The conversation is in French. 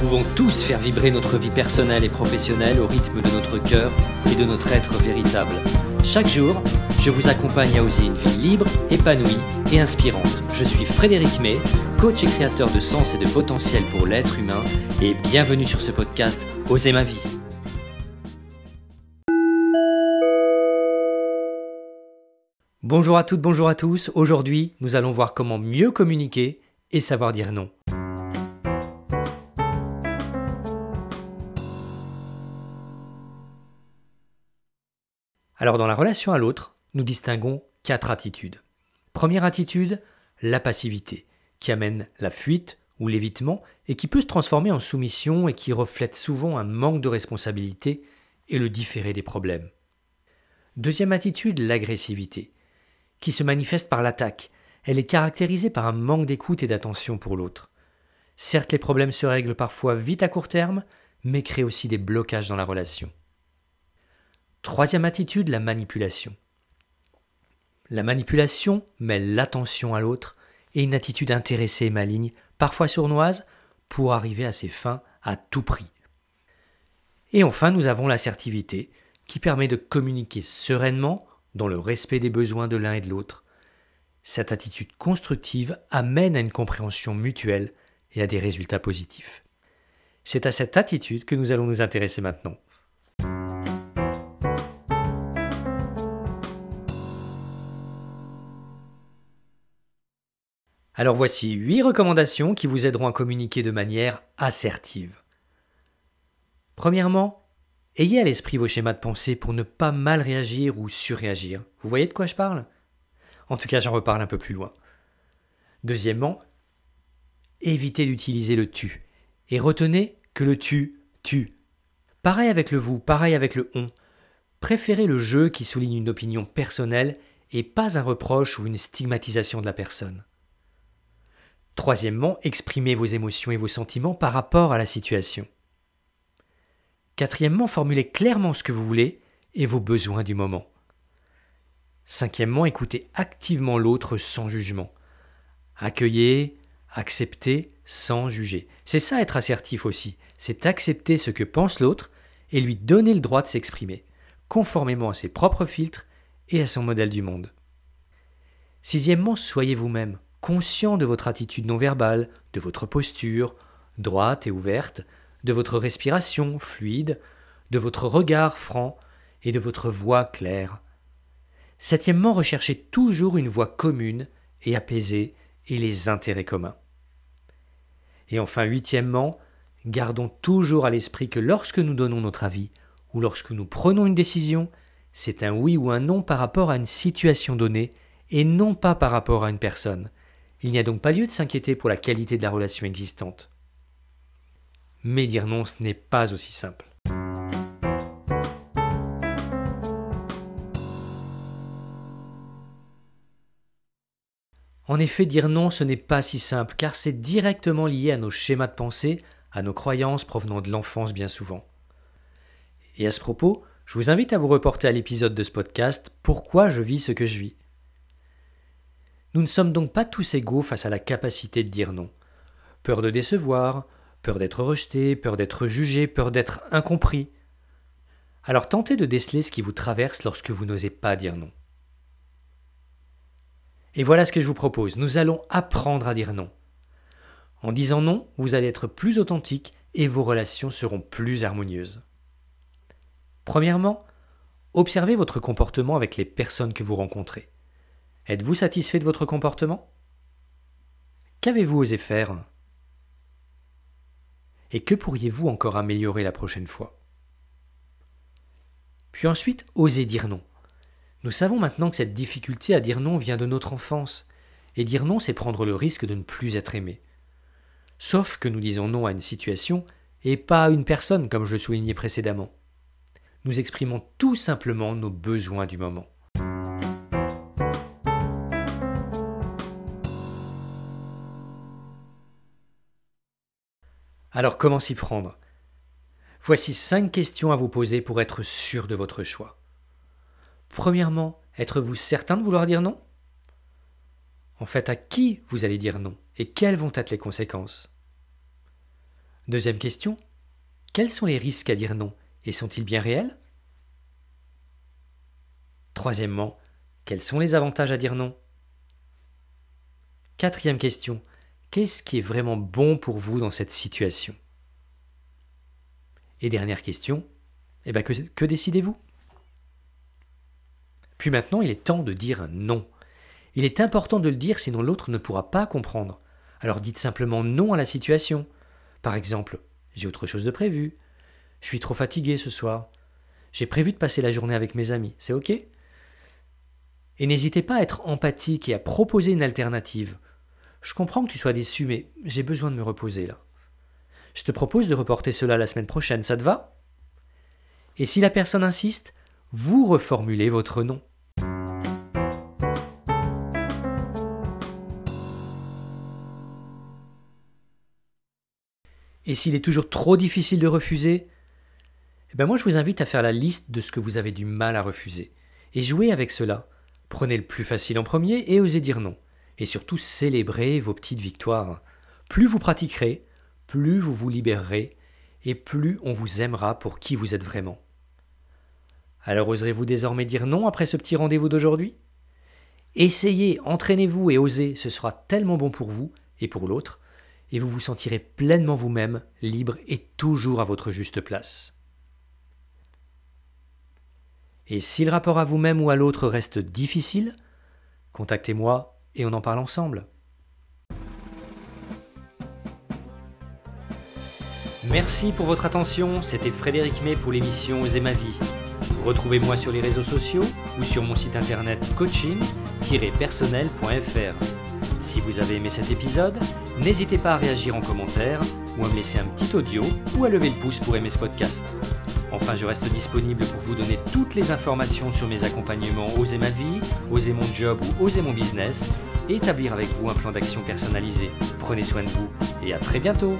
pouvons tous faire vibrer notre vie personnelle et professionnelle au rythme de notre cœur et de notre être véritable. Chaque jour, je vous accompagne à oser une vie libre, épanouie et inspirante. Je suis Frédéric May, coach et créateur de sens et de potentiel pour l'être humain, et bienvenue sur ce podcast Oser ma vie. Bonjour à toutes, bonjour à tous. Aujourd'hui, nous allons voir comment mieux communiquer et savoir dire non. Alors dans la relation à l'autre, nous distinguons quatre attitudes. Première attitude, la passivité, qui amène la fuite ou l'évitement et qui peut se transformer en soumission et qui reflète souvent un manque de responsabilité et le différé des problèmes. Deuxième attitude, l'agressivité, qui se manifeste par l'attaque. Elle est caractérisée par un manque d'écoute et d'attention pour l'autre. Certes, les problèmes se règlent parfois vite à court terme, mais créent aussi des blocages dans la relation. Troisième attitude, la manipulation. La manipulation mêle l'attention à l'autre et une attitude intéressée et maligne, parfois sournoise, pour arriver à ses fins à tout prix. Et enfin, nous avons l'assertivité, qui permet de communiquer sereinement dans le respect des besoins de l'un et de l'autre. Cette attitude constructive amène à une compréhension mutuelle et à des résultats positifs. C'est à cette attitude que nous allons nous intéresser maintenant. Alors voici 8 recommandations qui vous aideront à communiquer de manière assertive. Premièrement, ayez à l'esprit vos schémas de pensée pour ne pas mal réagir ou surréagir. Vous voyez de quoi je parle? En tout cas, j'en reparle un peu plus loin. Deuxièmement, évitez d'utiliser le tu et retenez que le tu tue. Pareil avec le vous, pareil avec le on. Préférez le jeu qui souligne une opinion personnelle et pas un reproche ou une stigmatisation de la personne. Troisièmement, exprimez vos émotions et vos sentiments par rapport à la situation. Quatrièmement, formulez clairement ce que vous voulez et vos besoins du moment. Cinquièmement, écoutez activement l'autre sans jugement. Accueillez, acceptez sans juger. C'est ça être assertif aussi, c'est accepter ce que pense l'autre et lui donner le droit de s'exprimer, conformément à ses propres filtres et à son modèle du monde. Sixièmement, soyez vous-même conscient de votre attitude non verbale, de votre posture, droite et ouverte, de votre respiration fluide, de votre regard franc et de votre voix claire. Septièmement, recherchez toujours une voix commune et apaisée et les intérêts communs. Et enfin, huitièmement, gardons toujours à l'esprit que lorsque nous donnons notre avis ou lorsque nous prenons une décision, c'est un oui ou un non par rapport à une situation donnée et non pas par rapport à une personne, il n'y a donc pas lieu de s'inquiéter pour la qualité de la relation existante. Mais dire non, ce n'est pas aussi simple. En effet, dire non, ce n'est pas si simple, car c'est directement lié à nos schémas de pensée, à nos croyances provenant de l'enfance bien souvent. Et à ce propos, je vous invite à vous reporter à l'épisode de ce podcast Pourquoi je vis ce que je vis? Nous ne sommes donc pas tous égaux face à la capacité de dire non. Peur de décevoir, peur d'être rejeté, peur d'être jugé, peur d'être incompris. Alors tentez de déceler ce qui vous traverse lorsque vous n'osez pas dire non. Et voilà ce que je vous propose. Nous allons apprendre à dire non. En disant non, vous allez être plus authentique et vos relations seront plus harmonieuses. Premièrement, observez votre comportement avec les personnes que vous rencontrez. Êtes-vous satisfait de votre comportement? Qu'avez-vous osé faire? Et que pourriez-vous encore améliorer la prochaine fois? Puis ensuite, osez dire non. Nous savons maintenant que cette difficulté à dire non vient de notre enfance, et dire non, c'est prendre le risque de ne plus être aimé. Sauf que nous disons non à une situation et pas à une personne, comme je le soulignais précédemment. Nous exprimons tout simplement nos besoins du moment. Alors comment s'y prendre? Voici cinq questions à vous poser pour être sûr de votre choix. Premièrement, êtes-vous certain de vouloir dire non? En fait, à qui vous allez dire non? Et quelles vont être les conséquences? Deuxième question. Quels sont les risques à dire non? Et sont-ils bien réels? Troisièmement, quels sont les avantages à dire non? Quatrième question. Qu'est-ce qui est vraiment bon pour vous dans cette situation? Et dernière question. Eh bien, que, que décidez-vous? Puis maintenant, il est temps de dire non. Il est important de le dire sinon l'autre ne pourra pas comprendre. Alors dites simplement non à la situation. Par exemple, j'ai autre chose de prévu. Je suis trop fatigué ce soir. J'ai prévu de passer la journée avec mes amis. C'est OK? Et n'hésitez pas à être empathique et à proposer une alternative. Je comprends que tu sois déçu, mais j'ai besoin de me reposer là. Je te propose de reporter cela la semaine prochaine, ça te va? Et si la personne insiste, vous reformulez votre nom. Et s'il est toujours trop difficile de refuser, eh ben moi je vous invite à faire la liste de ce que vous avez du mal à refuser. Et jouez avec cela. Prenez le plus facile en premier et osez dire non. Et surtout célébrez vos petites victoires. Plus vous pratiquerez, plus vous vous libérerez et plus on vous aimera pour qui vous êtes vraiment. Alors oserez-vous désormais dire non après ce petit rendez-vous d'aujourd'hui? Essayez, entraînez-vous et osez, ce sera tellement bon pour vous et pour l'autre et vous vous sentirez pleinement vous-même, libre et toujours à votre juste place. Et si le rapport à vous-même ou à l'autre reste difficile, contactez-moi et on en parle ensemble. Merci pour votre attention, c'était Frédéric May pour l'émission Oser ma vie. Retrouvez-moi sur les réseaux sociaux ou sur mon site internet coaching-personnel.fr. Si vous avez aimé cet épisode, n'hésitez pas à réagir en commentaire ou à me laisser un petit audio ou à lever le pouce pour aimer ce podcast. Enfin, je reste disponible pour vous donner toutes les informations sur mes accompagnements Oser ma vie, Oser mon job ou Oser mon business et établir avec vous un plan d'action personnalisé. Prenez soin de vous et à très bientôt